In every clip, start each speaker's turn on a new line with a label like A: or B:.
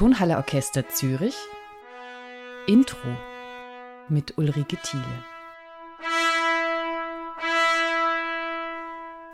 A: Tonhalle Orchester Zürich Intro mit Ulrike Thiele.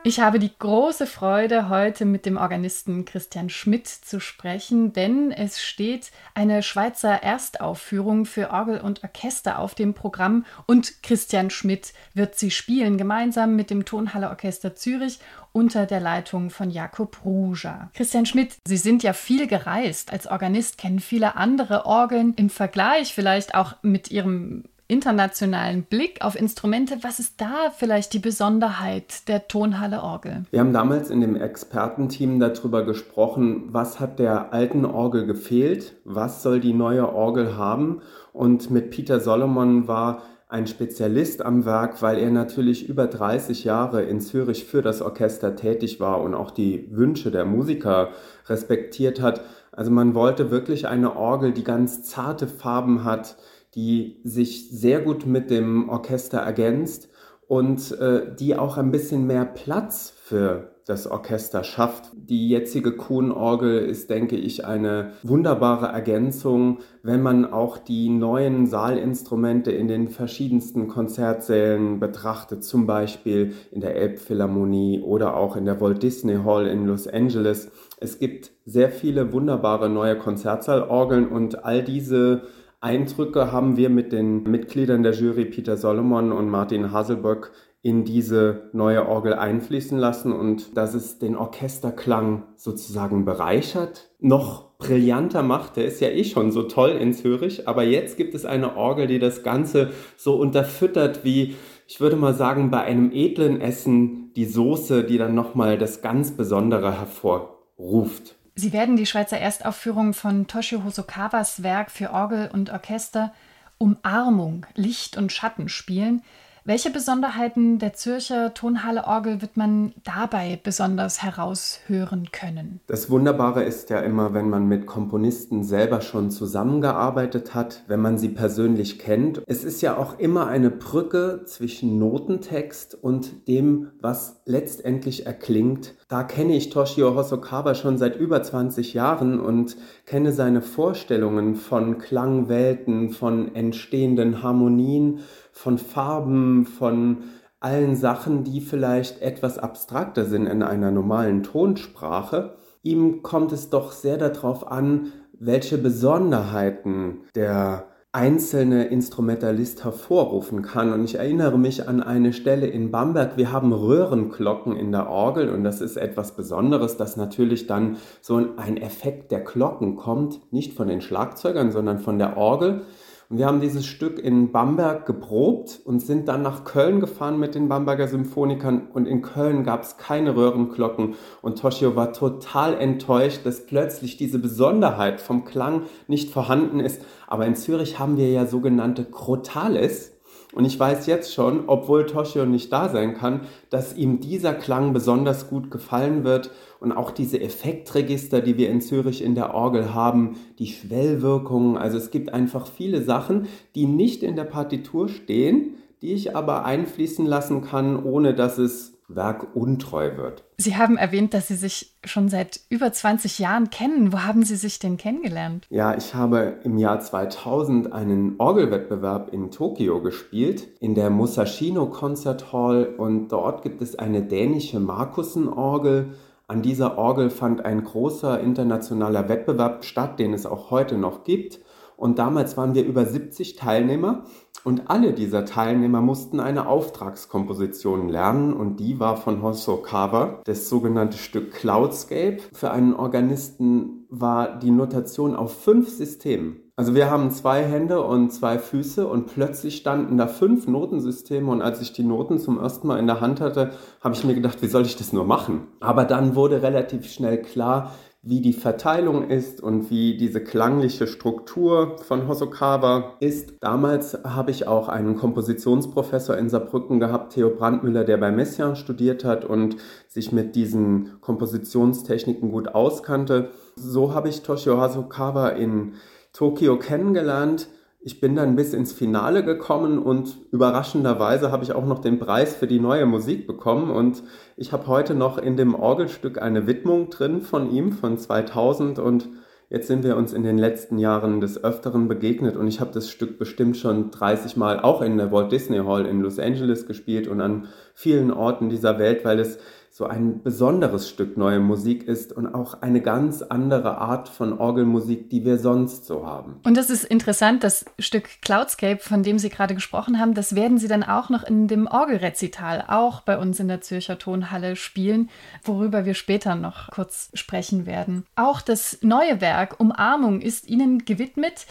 A: Ich habe die große Freude, heute mit dem Organisten Christian Schmidt zu sprechen, denn es steht eine Schweizer Erstaufführung für Orgel und Orchester auf dem Programm und Christian Schmidt wird sie spielen, gemeinsam mit dem Tonhalle Orchester Zürich unter der Leitung von Jakob Ruja. Christian Schmidt, Sie sind ja viel gereist. Als Organist kennen viele andere Orgeln im Vergleich vielleicht auch mit Ihrem internationalen Blick auf Instrumente. Was ist da vielleicht die Besonderheit der Tonhalle Orgel?
B: Wir haben damals in dem Expertenteam darüber gesprochen, was hat der alten Orgel gefehlt, was soll die neue Orgel haben. Und mit Peter Solomon war ein Spezialist am Werk, weil er natürlich über 30 Jahre in Zürich für das Orchester tätig war und auch die Wünsche der Musiker respektiert hat. Also man wollte wirklich eine Orgel, die ganz zarte Farben hat, die sich sehr gut mit dem Orchester ergänzt und äh, die auch ein bisschen mehr Platz für das Orchester schafft. Die jetzige Kuhn-Orgel ist, denke ich, eine wunderbare Ergänzung, wenn man auch die neuen Saalinstrumente in den verschiedensten Konzertsälen betrachtet, zum Beispiel in der Elbphilharmonie oder auch in der Walt Disney Hall in Los Angeles. Es gibt sehr viele wunderbare neue Konzertsaalorgeln und all diese Eindrücke haben wir mit den Mitgliedern der Jury Peter Solomon und Martin Haselböck in diese neue Orgel einfließen lassen und dass es den Orchesterklang sozusagen bereichert, noch brillanter macht. Der ist ja eh schon so toll in Zürich, aber jetzt gibt es eine Orgel, die das Ganze so unterfüttert wie, ich würde mal sagen, bei einem edlen Essen die Soße, die dann nochmal das ganz Besondere hervorruft.
A: Sie werden die Schweizer Erstaufführung von Toshio Hosokawas Werk für Orgel und Orchester Umarmung, Licht und Schatten spielen. Welche Besonderheiten der Zürcher Tonhalle Orgel wird man dabei besonders heraushören können?
B: Das Wunderbare ist ja immer, wenn man mit Komponisten selber schon zusammengearbeitet hat, wenn man sie persönlich kennt. Es ist ja auch immer eine Brücke zwischen Notentext und dem, was letztendlich erklingt. Da kenne ich Toshio Hosokawa schon seit über 20 Jahren und kenne seine Vorstellungen von Klangwelten, von entstehenden Harmonien von Farben, von allen Sachen, die vielleicht etwas abstrakter sind in einer normalen Tonsprache. Ihm kommt es doch sehr darauf an, welche Besonderheiten der einzelne Instrumentalist hervorrufen kann. Und ich erinnere mich an eine Stelle in Bamberg. Wir haben Röhrenglocken in der Orgel und das ist etwas Besonderes, dass natürlich dann so ein Effekt der Glocken kommt, nicht von den Schlagzeugern, sondern von der Orgel. Und wir haben dieses Stück in Bamberg geprobt und sind dann nach Köln gefahren mit den Bamberger Symphonikern. Und in Köln gab es keine Röhrenglocken. Und Toshio war total enttäuscht, dass plötzlich diese Besonderheit vom Klang nicht vorhanden ist. Aber in Zürich haben wir ja sogenannte Crotales. Und ich weiß jetzt schon, obwohl Toshio nicht da sein kann, dass ihm dieser Klang besonders gut gefallen wird und auch diese Effektregister, die wir in Zürich in der Orgel haben, die Schwellwirkungen. Also es gibt einfach viele Sachen, die nicht in der Partitur stehen, die ich aber einfließen lassen kann, ohne dass es werkuntreu wird.
A: Sie haben erwähnt, dass Sie sich schon seit über 20 Jahren kennen. Wo haben Sie sich denn kennengelernt?
B: Ja, ich habe im Jahr 2000 einen Orgelwettbewerb in Tokio gespielt, in der Musashino Concert Hall. Und dort gibt es eine dänische Markussen-Orgel. An dieser Orgel fand ein großer internationaler Wettbewerb statt, den es auch heute noch gibt. Und damals waren wir über 70 Teilnehmer und alle dieser Teilnehmer mussten eine Auftragskomposition lernen und die war von Hosokawa, das sogenannte Stück Cloudscape. Für einen Organisten war die Notation auf fünf Systemen. Also wir haben zwei Hände und zwei Füße und plötzlich standen da fünf Notensysteme und als ich die Noten zum ersten Mal in der Hand hatte, habe ich mir gedacht, wie soll ich das nur machen? Aber dann wurde relativ schnell klar, wie die Verteilung ist und wie diese klangliche Struktur von Hosokawa ist. Damals habe ich auch einen Kompositionsprofessor in Saarbrücken gehabt, Theo Brandmüller, der bei Messiaen studiert hat und sich mit diesen Kompositionstechniken gut auskannte. So habe ich Toshio Hosokawa in Tokio kennengelernt ich bin dann bis ins Finale gekommen und überraschenderweise habe ich auch noch den Preis für die neue Musik bekommen. Und ich habe heute noch in dem Orgelstück eine Widmung drin von ihm von 2000 und Jetzt sind wir uns in den letzten Jahren des Öfteren begegnet. Und ich habe das Stück bestimmt schon 30 Mal auch in der Walt Disney Hall in Los Angeles gespielt und an vielen Orten dieser Welt, weil es so ein besonderes Stück neue Musik ist und auch eine ganz andere Art von Orgelmusik, die wir sonst so haben.
A: Und das ist interessant, das Stück Cloudscape, von dem Sie gerade gesprochen haben, das werden Sie dann auch noch in dem Orgelrezital, auch bei uns in der Zürcher Tonhalle spielen, worüber wir später noch kurz sprechen werden. Auch das neue Werk Umarmung ist Ihnen gewidmet.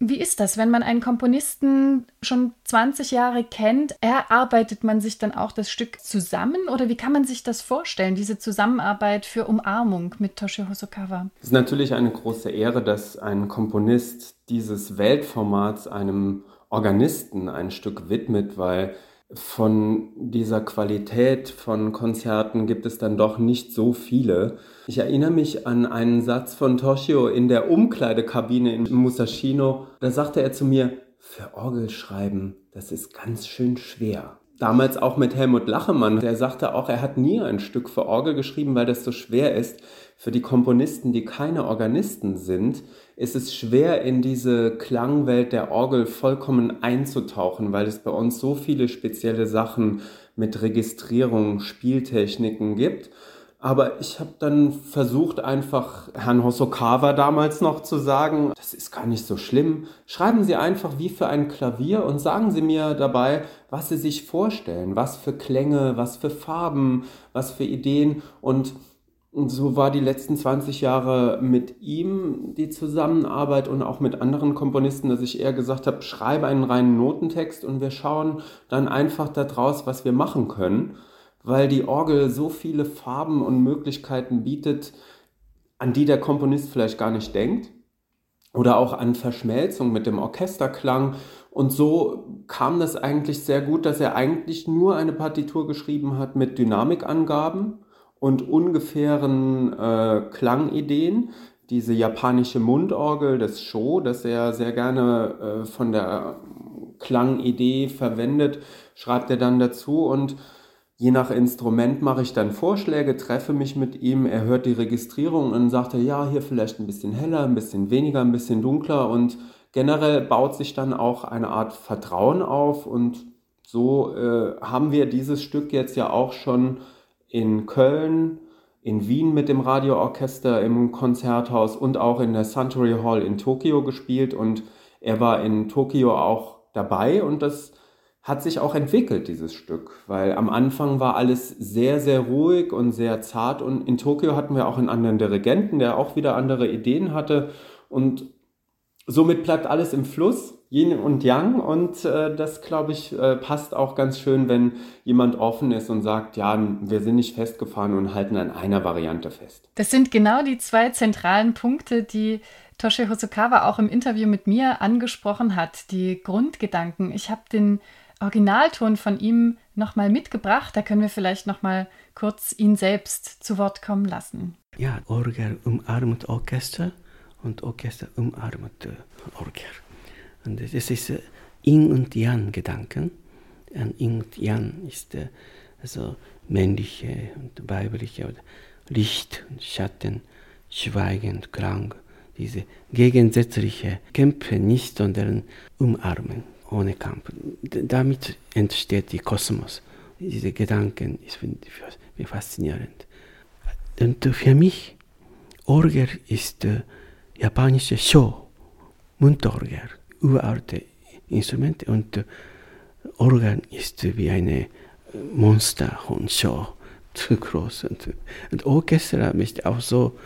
A: Wie ist das, wenn man einen Komponisten schon 20 Jahre kennt? Erarbeitet man sich dann auch das Stück zusammen oder wie kann man sich das vorstellen, diese Zusammenarbeit für Umarmung mit Toshio Hosokawa?
B: Es ist natürlich eine große Ehre, dass ein Komponist dieses Weltformats einem Organisten ein Stück widmet, weil von dieser Qualität von Konzerten gibt es dann doch nicht so viele. Ich erinnere mich an einen Satz von Toshio in der Umkleidekabine in Musashino. Da sagte er zu mir, für Orgel schreiben, das ist ganz schön schwer. Damals auch mit Helmut Lachemann, der sagte auch, er hat nie ein Stück für Orgel geschrieben, weil das so schwer ist. Für die Komponisten, die keine Organisten sind, ist es schwer, in diese Klangwelt der Orgel vollkommen einzutauchen, weil es bei uns so viele spezielle Sachen mit Registrierung, Spieltechniken gibt. Aber ich habe dann versucht, einfach Herrn Hosokawa damals noch zu sagen, das ist gar nicht so schlimm. Schreiben Sie einfach wie für ein Klavier und sagen Sie mir dabei, was Sie sich vorstellen, was für Klänge, was für Farben, was für Ideen. Und und so war die letzten 20 Jahre mit ihm die Zusammenarbeit und auch mit anderen Komponisten, dass ich eher gesagt habe, schreibe einen reinen Notentext und wir schauen dann einfach daraus, was wir machen können, weil die Orgel so viele Farben und Möglichkeiten bietet, an die der Komponist vielleicht gar nicht denkt oder auch an Verschmelzung mit dem Orchesterklang. Und so kam das eigentlich sehr gut, dass er eigentlich nur eine Partitur geschrieben hat mit Dynamikangaben und ungefähren äh, Klangideen. Diese japanische Mundorgel, das Sho, das er sehr gerne äh, von der Klangidee verwendet, schreibt er dann dazu. Und je nach Instrument mache ich dann Vorschläge, treffe mich mit ihm, er hört die Registrierung und sagt er, ja, hier vielleicht ein bisschen heller, ein bisschen weniger, ein bisschen dunkler. Und generell baut sich dann auch eine Art Vertrauen auf. Und so äh, haben wir dieses Stück jetzt ja auch schon in Köln, in Wien mit dem Radioorchester im Konzerthaus und auch in der Suntory Hall in Tokio gespielt. Und er war in Tokio auch dabei. Und das hat sich auch entwickelt, dieses Stück, weil am Anfang war alles sehr, sehr ruhig und sehr zart. Und in Tokio hatten wir auch einen anderen Dirigenten, der auch wieder andere Ideen hatte. Und somit bleibt alles im Fluss Yin und Yang und äh, das, glaube ich, äh, passt auch ganz schön, wenn jemand offen ist und sagt, ja, wir sind nicht festgefahren und halten an einer Variante fest.
A: Das sind genau die zwei zentralen Punkte, die Toshi Hosokawa auch im Interview mit mir angesprochen hat, die Grundgedanken. Ich habe den Originalton von ihm nochmal mitgebracht, da können wir vielleicht nochmal kurz ihn selbst zu Wort kommen lassen.
C: Ja, Orgel umarmt Orchester und Orchester umarmt Orgel. Und es ist Yin und Yang Gedanken. Und Yin und Yang ist äh, also männliche und weibliche Licht und Schatten, Schweigen und Klang. Diese gegensätzliche Kämpfe nicht, sondern umarmen, ohne Kampf. Damit entsteht die Kosmos. Diese Gedanken für faszinierend. Und für mich, Orgel ist äh, japanische Show, Mundorgel uralte Instrumente und Organ ist wie eine Monsterhornshow, zu groß. Und, und Orchester möchte auch so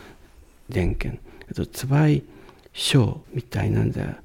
C: denken. Also zwei Show miteinander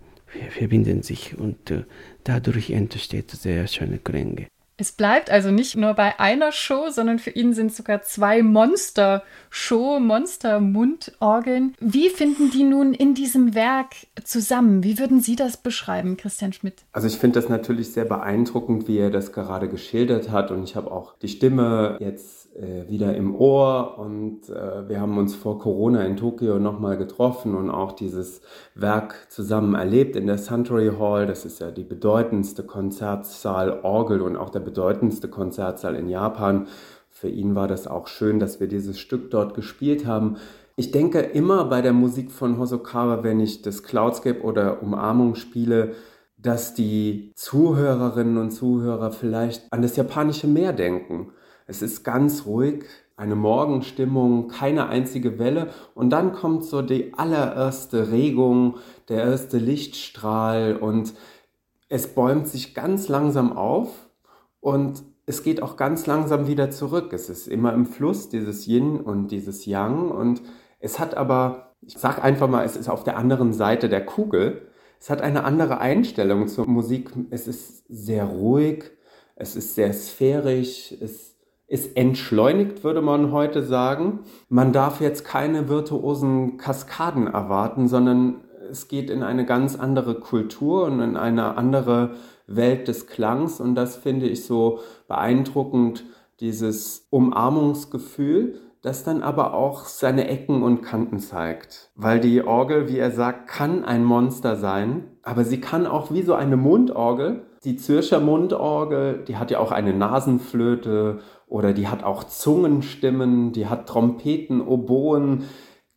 C: verbinden sich und äh, dadurch entsteht sehr schöne Klänge.
A: Es bleibt also nicht nur bei einer Show, sondern für ihn sind sogar zwei Monster-Show, Monster-Mundorgeln. Wie finden die nun in diesem Werk zusammen? Wie würden Sie das beschreiben, Christian Schmidt?
B: Also ich finde das natürlich sehr beeindruckend, wie er das gerade geschildert hat. Und ich habe auch die Stimme jetzt äh, wieder im Ohr und äh, wir haben uns vor Corona in Tokio nochmal getroffen und auch dieses Werk zusammen erlebt in der Suntory Hall. Das ist ja die bedeutendste Konzertsaal Orgel und auch der bedeutendste Konzertsaal in Japan. Für ihn war das auch schön, dass wir dieses Stück dort gespielt haben. Ich denke immer bei der Musik von Hosokawa, wenn ich das Cloudscape oder Umarmung spiele, dass die Zuhörerinnen und Zuhörer vielleicht an das japanische Meer denken. Es ist ganz ruhig, eine Morgenstimmung, keine einzige Welle und dann kommt so die allererste Regung, der erste Lichtstrahl und es bäumt sich ganz langsam auf und es geht auch ganz langsam wieder zurück. Es ist immer im Fluss, dieses Yin und dieses Yang und es hat aber, ich sag einfach mal, es ist auf der anderen Seite der Kugel. Es hat eine andere Einstellung zur Musik. Es ist sehr ruhig, es ist sehr sphärisch, es ist entschleunigt, würde man heute sagen. Man darf jetzt keine virtuosen Kaskaden erwarten, sondern es geht in eine ganz andere Kultur und in eine andere Welt des Klangs. Und das finde ich so beeindruckend, dieses Umarmungsgefühl, das dann aber auch seine Ecken und Kanten zeigt. Weil die Orgel, wie er sagt, kann ein Monster sein, aber sie kann auch wie so eine Mundorgel, die Zürcher Mundorgel, die hat ja auch eine Nasenflöte oder die hat auch Zungenstimmen, die hat Trompeten, Oboen,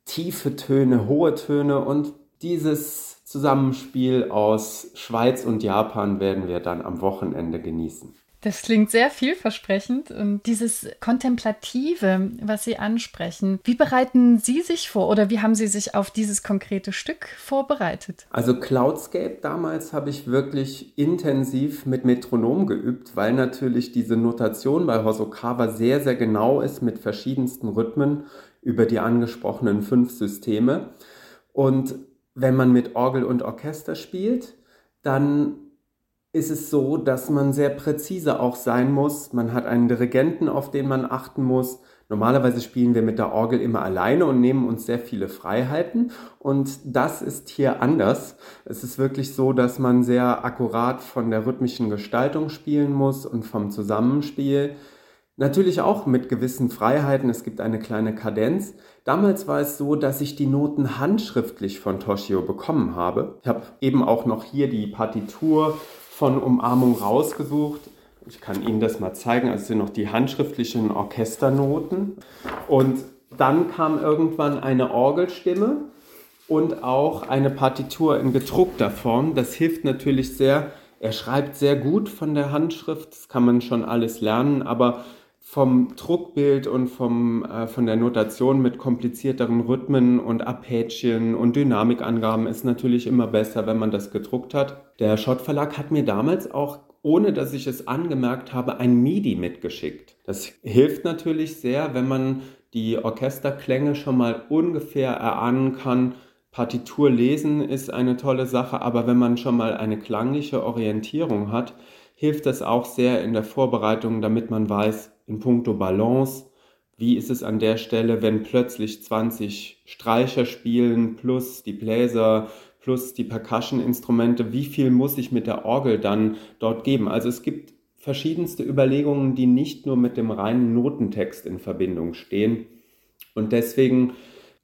B: tiefe Töne, hohe Töne und dieses Zusammenspiel aus Schweiz und Japan werden wir dann am Wochenende genießen.
A: Das klingt sehr vielversprechend und dieses Kontemplative, was Sie ansprechen, wie bereiten Sie sich vor oder wie haben Sie sich auf dieses konkrete Stück vorbereitet?
B: Also Cloudscape damals habe ich wirklich intensiv mit Metronom geübt, weil natürlich diese Notation bei Hosokawa sehr, sehr genau ist mit verschiedensten Rhythmen über die angesprochenen fünf Systeme. Und wenn man mit Orgel und Orchester spielt, dann ist es so, dass man sehr präzise auch sein muss. Man hat einen Dirigenten, auf den man achten muss. Normalerweise spielen wir mit der Orgel immer alleine und nehmen uns sehr viele Freiheiten. Und das ist hier anders. Es ist wirklich so, dass man sehr akkurat von der rhythmischen Gestaltung spielen muss und vom Zusammenspiel. Natürlich auch mit gewissen Freiheiten. Es gibt eine kleine Kadenz. Damals war es so, dass ich die Noten handschriftlich von Toshio bekommen habe. Ich habe eben auch noch hier die Partitur von Umarmung rausgesucht. Ich kann Ihnen das mal zeigen. Also sind noch die handschriftlichen Orchesternoten. Und dann kam irgendwann eine Orgelstimme und auch eine Partitur in gedruckter Form. Das hilft natürlich sehr. Er schreibt sehr gut von der Handschrift, das kann man schon alles lernen, aber vom Druckbild und vom, äh, von der Notation mit komplizierteren Rhythmen und Arpeggien und Dynamikangaben ist natürlich immer besser, wenn man das gedruckt hat. Der Schott Verlag hat mir damals auch, ohne dass ich es angemerkt habe, ein MIDI mitgeschickt. Das hilft natürlich sehr, wenn man die Orchesterklänge schon mal ungefähr erahnen kann. Partitur lesen ist eine tolle Sache, aber wenn man schon mal eine klangliche Orientierung hat, hilft das auch sehr in der Vorbereitung, damit man weiß, in puncto Balance, wie ist es an der Stelle, wenn plötzlich 20 Streicher spielen plus die Bläser plus die Percussion-Instrumente, wie viel muss ich mit der Orgel dann dort geben? Also es gibt verschiedenste Überlegungen, die nicht nur mit dem reinen Notentext in Verbindung stehen. Und deswegen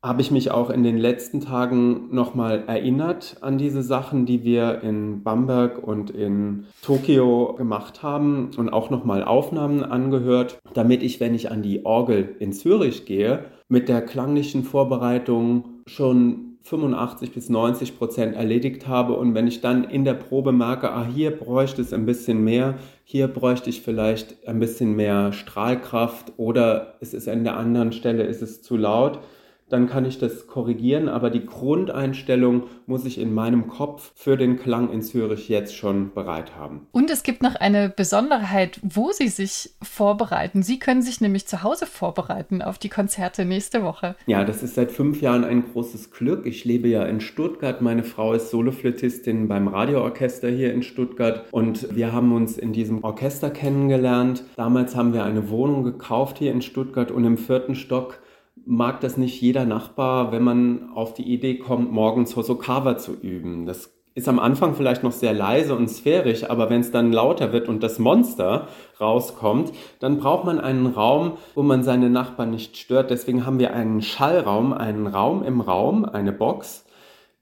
B: habe ich mich auch in den letzten Tagen nochmal erinnert an diese Sachen, die wir in Bamberg und in Tokio gemacht haben und auch nochmal Aufnahmen angehört, damit ich, wenn ich an die Orgel in Zürich gehe, mit der klanglichen Vorbereitung schon 85 bis 90 Prozent erledigt habe. Und wenn ich dann in der Probe merke, ah, hier bräuchte es ein bisschen mehr, hier bräuchte ich vielleicht ein bisschen mehr Strahlkraft oder es ist an der anderen Stelle, ist es zu laut, dann kann ich das korrigieren, aber die Grundeinstellung muss ich in meinem Kopf für den Klang in Zürich jetzt schon bereit haben.
A: Und es gibt noch eine Besonderheit, wo Sie sich vorbereiten. Sie können sich nämlich zu Hause vorbereiten auf die Konzerte nächste Woche.
B: Ja, das ist seit fünf Jahren ein großes Glück. Ich lebe ja in Stuttgart. Meine Frau ist Soloflötistin beim Radioorchester hier in Stuttgart und wir haben uns in diesem Orchester kennengelernt. Damals haben wir eine Wohnung gekauft hier in Stuttgart und im vierten Stock mag das nicht jeder Nachbar, wenn man auf die Idee kommt, morgens Hosokawa zu üben. Das ist am Anfang vielleicht noch sehr leise und sphärisch, aber wenn es dann lauter wird und das Monster rauskommt, dann braucht man einen Raum, wo man seine Nachbarn nicht stört. Deswegen haben wir einen Schallraum, einen Raum im Raum, eine Box,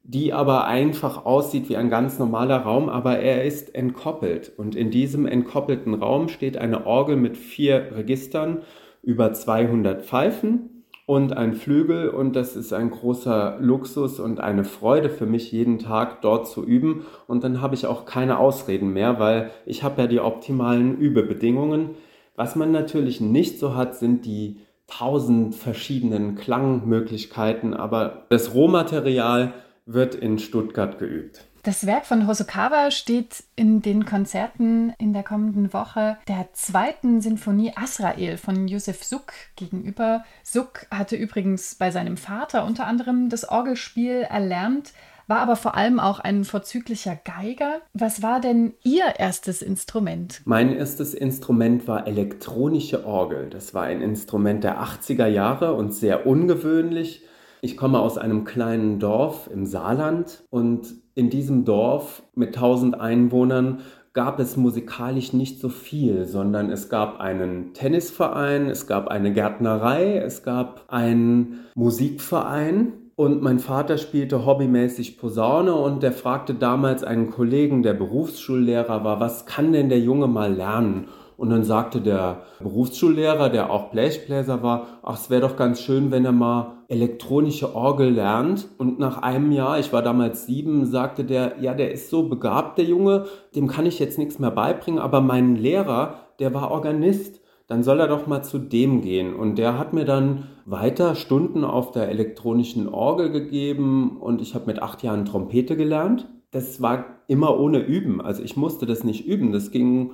B: die aber einfach aussieht wie ein ganz normaler Raum, aber er ist entkoppelt. Und in diesem entkoppelten Raum steht eine Orgel mit vier Registern über 200 Pfeifen und ein Flügel. Und das ist ein großer Luxus und eine Freude für mich, jeden Tag dort zu üben. Und dann habe ich auch keine Ausreden mehr, weil ich habe ja die optimalen Übebedingungen. Was man natürlich nicht so hat, sind die tausend verschiedenen Klangmöglichkeiten, aber das Rohmaterial wird in Stuttgart geübt.
A: Das Werk von Hosokawa steht in den Konzerten in der kommenden Woche der zweiten Sinfonie Asrael von Josef Suk gegenüber. Suk hatte übrigens bei seinem Vater unter anderem das Orgelspiel erlernt, war aber vor allem auch ein vorzüglicher Geiger. Was war denn Ihr erstes Instrument?
B: Mein erstes Instrument war elektronische Orgel. Das war ein Instrument der 80er Jahre und sehr ungewöhnlich. Ich komme aus einem kleinen Dorf im Saarland und in diesem Dorf mit 1000 Einwohnern gab es musikalisch nicht so viel, sondern es gab einen Tennisverein, es gab eine Gärtnerei, es gab einen Musikverein und mein Vater spielte hobbymäßig Posaune und der fragte damals einen Kollegen, der Berufsschullehrer war, was kann denn der Junge mal lernen? Und dann sagte der Berufsschullehrer, der auch Blechbläser war, ach, es wäre doch ganz schön, wenn er mal elektronische Orgel lernt. Und nach einem Jahr, ich war damals sieben, sagte der, ja, der ist so begabt, der Junge, dem kann ich jetzt nichts mehr beibringen, aber mein Lehrer, der war Organist. Dann soll er doch mal zu dem gehen. Und der hat mir dann weiter Stunden auf der elektronischen Orgel gegeben und ich habe mit acht Jahren Trompete gelernt. Das war immer ohne Üben. Also ich musste das nicht üben. Das ging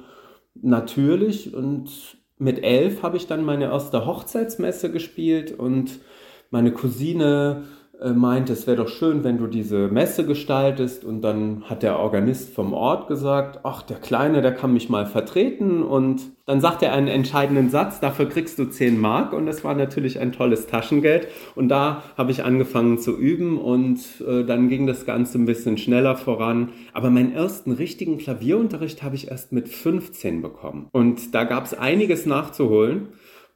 B: natürlich. Und mit elf habe ich dann meine erste Hochzeitsmesse gespielt und meine Cousine meinte, es wäre doch schön, wenn du diese Messe gestaltest. Und dann hat der Organist vom Ort gesagt, ach, der Kleine, der kann mich mal vertreten. Und dann sagt er einen entscheidenden Satz, dafür kriegst du 10 Mark. Und das war natürlich ein tolles Taschengeld. Und da habe ich angefangen zu üben und äh, dann ging das Ganze ein bisschen schneller voran. Aber meinen ersten richtigen Klavierunterricht habe ich erst mit 15 bekommen. Und da gab es einiges nachzuholen.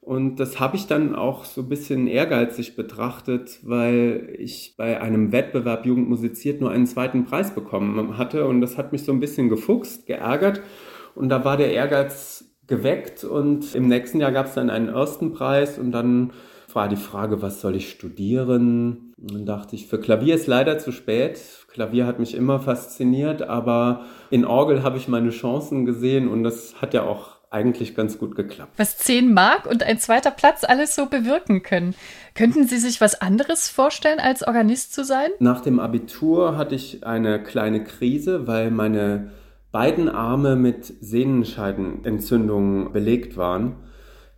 B: Und das habe ich dann auch so ein bisschen ehrgeizig betrachtet, weil ich bei einem Wettbewerb Jugend musiziert nur einen zweiten Preis bekommen hatte. Und das hat mich so ein bisschen gefuchst, geärgert. Und da war der Ehrgeiz geweckt. Und im nächsten Jahr gab es dann einen ersten Preis. Und dann war die Frage, was soll ich studieren? Und dann dachte ich, für Klavier ist leider zu spät. Klavier hat mich immer fasziniert, aber in Orgel habe ich meine Chancen gesehen und das hat ja auch eigentlich ganz gut geklappt.
A: Was 10 Mark und ein zweiter Platz alles so bewirken können. Könnten Sie sich was anderes vorstellen, als Organist zu sein?
B: Nach dem Abitur hatte ich eine kleine Krise, weil meine beiden Arme mit Sehnenscheidenentzündungen belegt waren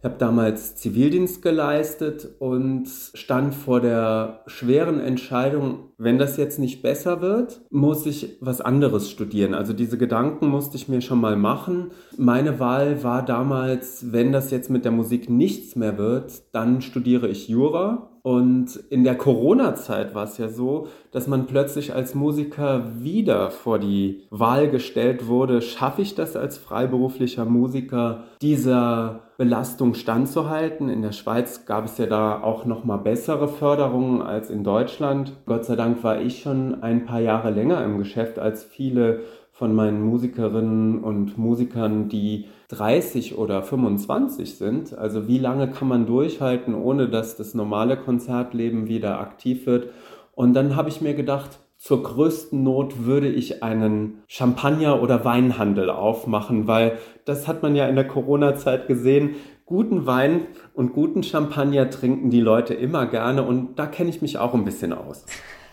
B: habe damals Zivildienst geleistet und stand vor der schweren Entscheidung, wenn das jetzt nicht besser wird, muss ich was anderes studieren. Also diese Gedanken musste ich mir schon mal machen. Meine Wahl war damals, wenn das jetzt mit der Musik nichts mehr wird, dann studiere ich Jura und in der Corona-Zeit war es ja so, dass man plötzlich als Musiker wieder vor die Wahl gestellt wurde, schaffe ich das als freiberuflicher Musiker, dieser Belastung standzuhalten. In der Schweiz gab es ja da auch noch mal bessere Förderungen als in Deutschland. Gott sei Dank war ich schon ein paar Jahre länger im Geschäft als viele von meinen Musikerinnen und Musikern, die 30 oder 25 sind. Also wie lange kann man durchhalten, ohne dass das normale Konzertleben wieder aktiv wird? Und dann habe ich mir gedacht, zur größten Not würde ich einen Champagner- oder Weinhandel aufmachen, weil das hat man ja in der Corona-Zeit gesehen. Guten Wein und guten Champagner trinken die Leute immer gerne und da kenne ich mich auch ein bisschen aus.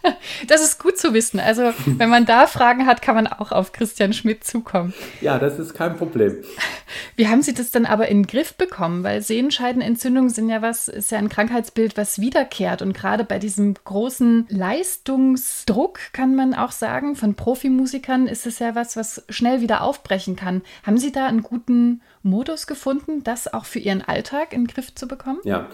A: Das ist gut zu wissen. Also, wenn man da Fragen hat, kann man auch auf Christian Schmidt zukommen.
B: Ja, das ist kein Problem.
A: Wie haben Sie das dann aber in den Griff bekommen? Weil Sehenscheidenentzündungen sind ja was, ist ja ein Krankheitsbild, was wiederkehrt. Und gerade bei diesem großen Leistungsdruck, kann man auch sagen, von Profimusikern ist es ja was, was schnell wieder aufbrechen kann. Haben Sie da einen guten Modus gefunden, das auch für Ihren Alltag in den Griff zu bekommen?
B: Ja,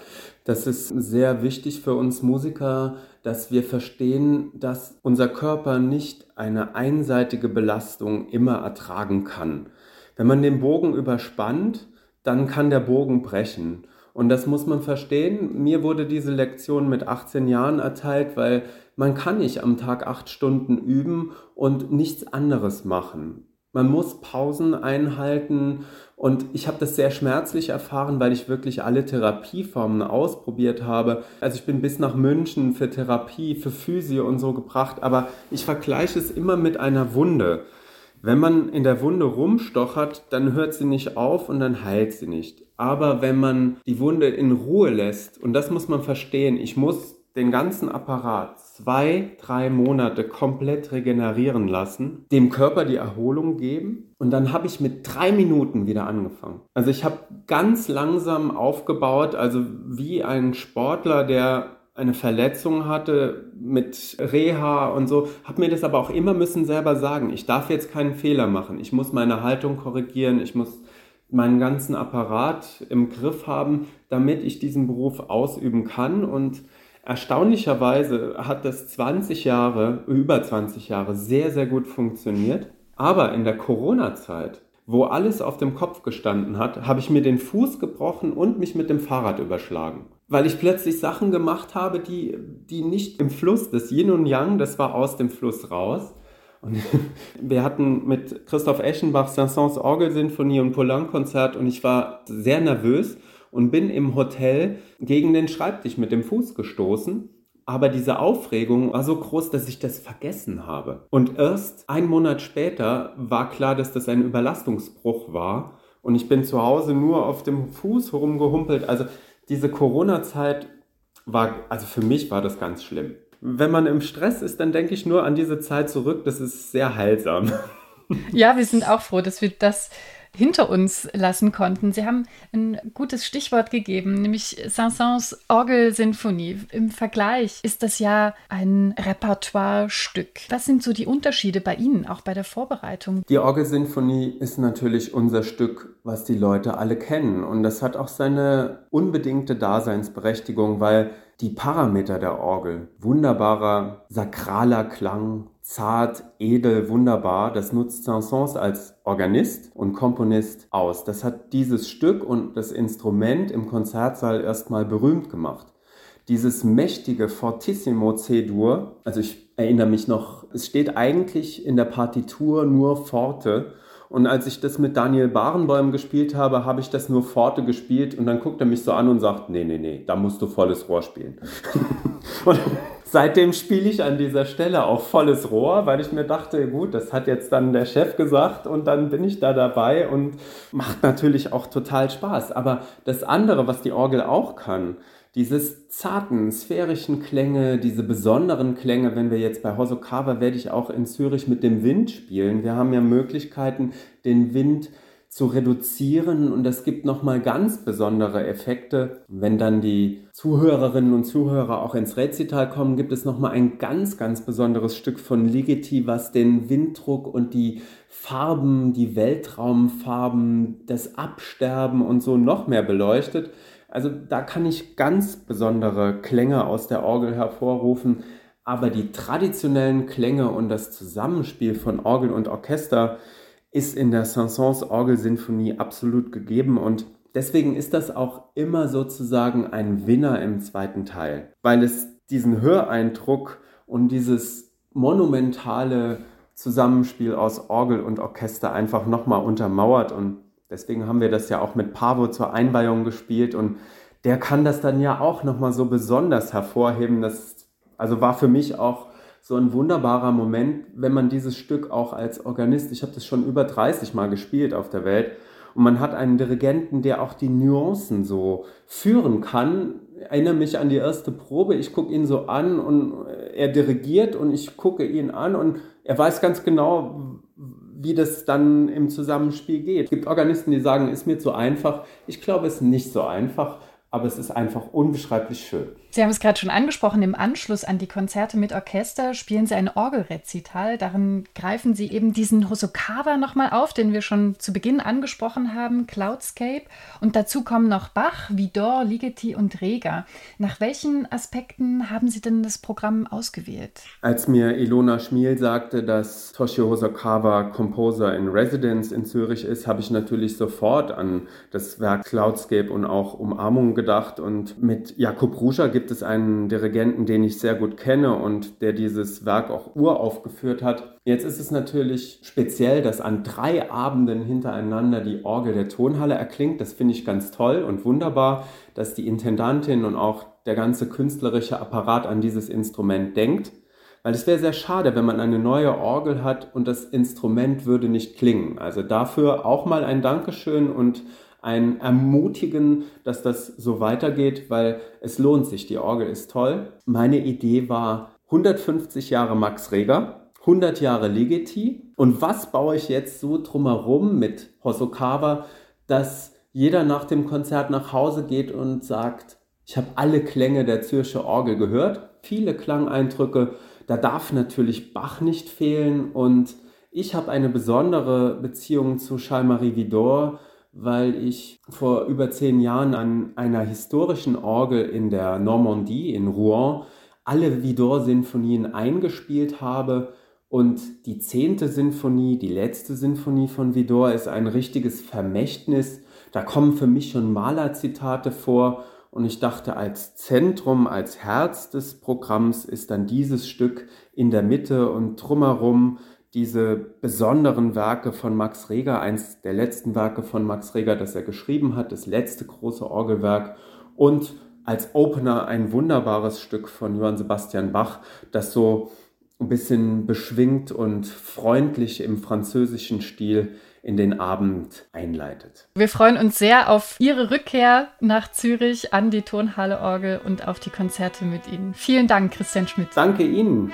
B: das ist sehr wichtig für uns Musiker, dass wir verstehen, dass unser Körper nicht eine einseitige Belastung immer ertragen kann. Wenn man den Bogen überspannt, dann kann der Bogen brechen. Und das muss man verstehen. Mir wurde diese Lektion mit 18 Jahren erteilt, weil man kann nicht am Tag acht Stunden üben und nichts anderes machen. Man muss Pausen einhalten und ich habe das sehr schmerzlich erfahren, weil ich wirklich alle Therapieformen ausprobiert habe. Also ich bin bis nach München für Therapie, für Physio und so gebracht, aber ich vergleiche es immer mit einer Wunde. Wenn man in der Wunde rumstochert, dann hört sie nicht auf und dann heilt sie nicht. Aber wenn man die Wunde in Ruhe lässt, und das muss man verstehen, ich muss den ganzen Apparat zwei, drei Monate komplett regenerieren lassen, dem Körper die Erholung geben und dann habe ich mit drei Minuten wieder angefangen. Also ich habe ganz langsam aufgebaut, also wie ein Sportler, der eine Verletzung hatte mit Reha und so, habe mir das aber auch immer müssen selber sagen. Ich darf jetzt keinen Fehler machen. Ich muss meine Haltung korrigieren. Ich muss meinen ganzen Apparat im Griff haben, damit ich diesen Beruf ausüben kann und Erstaunlicherweise hat das 20 Jahre, über 20 Jahre sehr, sehr gut funktioniert. Aber in der Corona-Zeit, wo alles auf dem Kopf gestanden hat, habe ich mir den Fuß gebrochen und mich mit dem Fahrrad überschlagen. Weil ich plötzlich Sachen gemacht habe, die, die nicht im Fluss, das Yin und Yang, das war aus dem Fluss raus. Und wir hatten mit Christoph Eschenbach Saint-Saëns Orgelsinfonie und Poulain-Konzert und ich war sehr nervös und bin im Hotel gegen den Schreibtisch mit dem Fuß gestoßen. Aber diese Aufregung war so groß, dass ich das vergessen habe. Und erst einen Monat später war klar, dass das ein Überlastungsbruch war. Und ich bin zu Hause nur auf dem Fuß herumgehumpelt. Also diese Corona-Zeit war, also für mich war das ganz schlimm. Wenn man im Stress ist, dann denke ich nur an diese Zeit zurück. Das ist sehr heilsam.
A: Ja, wir sind auch froh, dass wir das hinter uns lassen konnten. Sie haben ein gutes Stichwort gegeben, nämlich Saint-Saëns Orgelsinfonie. Im Vergleich ist das ja ein Repertoirestück. Was sind so die Unterschiede bei Ihnen, auch bei der Vorbereitung?
B: Die Orgelsinfonie ist natürlich unser Stück, was die Leute alle kennen. Und das hat auch seine unbedingte Daseinsberechtigung, weil die Parameter der Orgel, wunderbarer sakraler Klang, zart, edel, wunderbar. Das nutzt Saint-Saëns als Organist und Komponist aus. Das hat dieses Stück und das Instrument im Konzertsaal erstmal berühmt gemacht. Dieses mächtige Fortissimo C-Dur, also ich erinnere mich noch, es steht eigentlich in der Partitur nur Forte. Und als ich das mit Daniel Barenbäum gespielt habe, habe ich das nur Forte gespielt und dann guckt er mich so an und sagt, nee, nee, nee, da musst du volles Rohr spielen. Seitdem spiele ich an dieser Stelle auch volles Rohr, weil ich mir dachte, gut, das hat jetzt dann der Chef gesagt und dann bin ich da dabei und macht natürlich auch total Spaß. Aber das andere, was die Orgel auch kann, dieses zarten, sphärischen Klänge, diese besonderen Klänge, wenn wir jetzt bei Hosokawa werde ich auch in Zürich mit dem Wind spielen. Wir haben ja Möglichkeiten, den Wind zu reduzieren und es gibt nochmal ganz besondere Effekte. Wenn dann die Zuhörerinnen und Zuhörer auch ins Rezital kommen, gibt es nochmal ein ganz, ganz besonderes Stück von Ligeti, was den Winddruck und die Farben, die Weltraumfarben, das Absterben und so noch mehr beleuchtet. Also da kann ich ganz besondere Klänge aus der Orgel hervorrufen, aber die traditionellen Klänge und das Zusammenspiel von Orgel und Orchester, ist in der Saint-Saëns Orgelsinfonie absolut gegeben und deswegen ist das auch immer sozusagen ein Winner im zweiten Teil, weil es diesen Höreindruck und dieses monumentale Zusammenspiel aus Orgel und Orchester einfach nochmal untermauert und deswegen haben wir das ja auch mit Pavo zur Einweihung gespielt und der kann das dann ja auch nochmal so besonders hervorheben. Das also war für mich auch so ein wunderbarer Moment, wenn man dieses Stück auch als Organist, ich habe das schon über 30 Mal gespielt auf der Welt, und man hat einen Dirigenten, der auch die Nuancen so führen kann. Ich erinnere mich an die erste Probe, ich gucke ihn so an und er dirigiert und ich gucke ihn an und er weiß ganz genau, wie das dann im Zusammenspiel geht. Es gibt Organisten, die sagen, ist mir zu einfach. Ich glaube, es ist nicht so einfach aber es ist einfach unbeschreiblich schön.
A: Sie haben es gerade schon angesprochen, im Anschluss an die Konzerte mit Orchester spielen Sie ein Orgelrezital. Darin greifen Sie eben diesen Hosokawa nochmal auf, den wir schon zu Beginn angesprochen haben, Cloudscape. Und dazu kommen noch Bach, Vidor, Ligeti und Reger. Nach welchen Aspekten haben Sie denn das Programm ausgewählt?
B: Als mir Ilona Schmiel sagte, dass Toshio Hosokawa Composer in Residence in Zürich ist, habe ich natürlich sofort an das Werk Cloudscape und auch Umarmung gedacht. Und mit Jakub Ruscher gibt es einen Dirigenten, den ich sehr gut kenne und der dieses Werk auch uraufgeführt hat. Jetzt ist es natürlich speziell, dass an drei Abenden hintereinander die Orgel der Tonhalle erklingt. Das finde ich ganz toll und wunderbar, dass die Intendantin und auch der ganze künstlerische Apparat an dieses Instrument denkt. Weil es wäre sehr schade, wenn man eine neue Orgel hat und das Instrument würde nicht klingen. Also dafür auch mal ein Dankeschön und ein Ermutigen, dass das so weitergeht, weil es lohnt sich. Die Orgel ist toll. Meine Idee war 150 Jahre Max Reger, 100 Jahre Ligeti. Und was baue ich jetzt so drumherum mit Hosokawa, dass jeder nach dem Konzert nach Hause geht und sagt, ich habe alle Klänge der Zürcher Orgel gehört, viele Klangeindrücke da darf natürlich Bach nicht fehlen und ich habe eine besondere Beziehung zu Charles-Marie Vidor, weil ich vor über zehn Jahren an einer historischen Orgel in der Normandie in Rouen alle Vidor-Sinfonien eingespielt habe. Und die zehnte Sinfonie, die letzte Sinfonie von Vidor, ist ein richtiges Vermächtnis. Da kommen für mich schon Malerzitate vor und ich dachte, als Zentrum, als Herz des Programms ist dann dieses Stück in der Mitte und drumherum diese besonderen Werke von Max Reger, eins der letzten Werke von Max Reger, das er geschrieben hat, das letzte große Orgelwerk und als Opener ein wunderbares Stück von Johann Sebastian Bach, das so ein bisschen beschwingt und freundlich im französischen Stil in den Abend einleitet.
A: Wir freuen uns sehr auf Ihre Rückkehr nach Zürich an die Tonhalle Orgel und auf die Konzerte mit Ihnen. Vielen Dank, Christian Schmidt.
B: Danke Ihnen.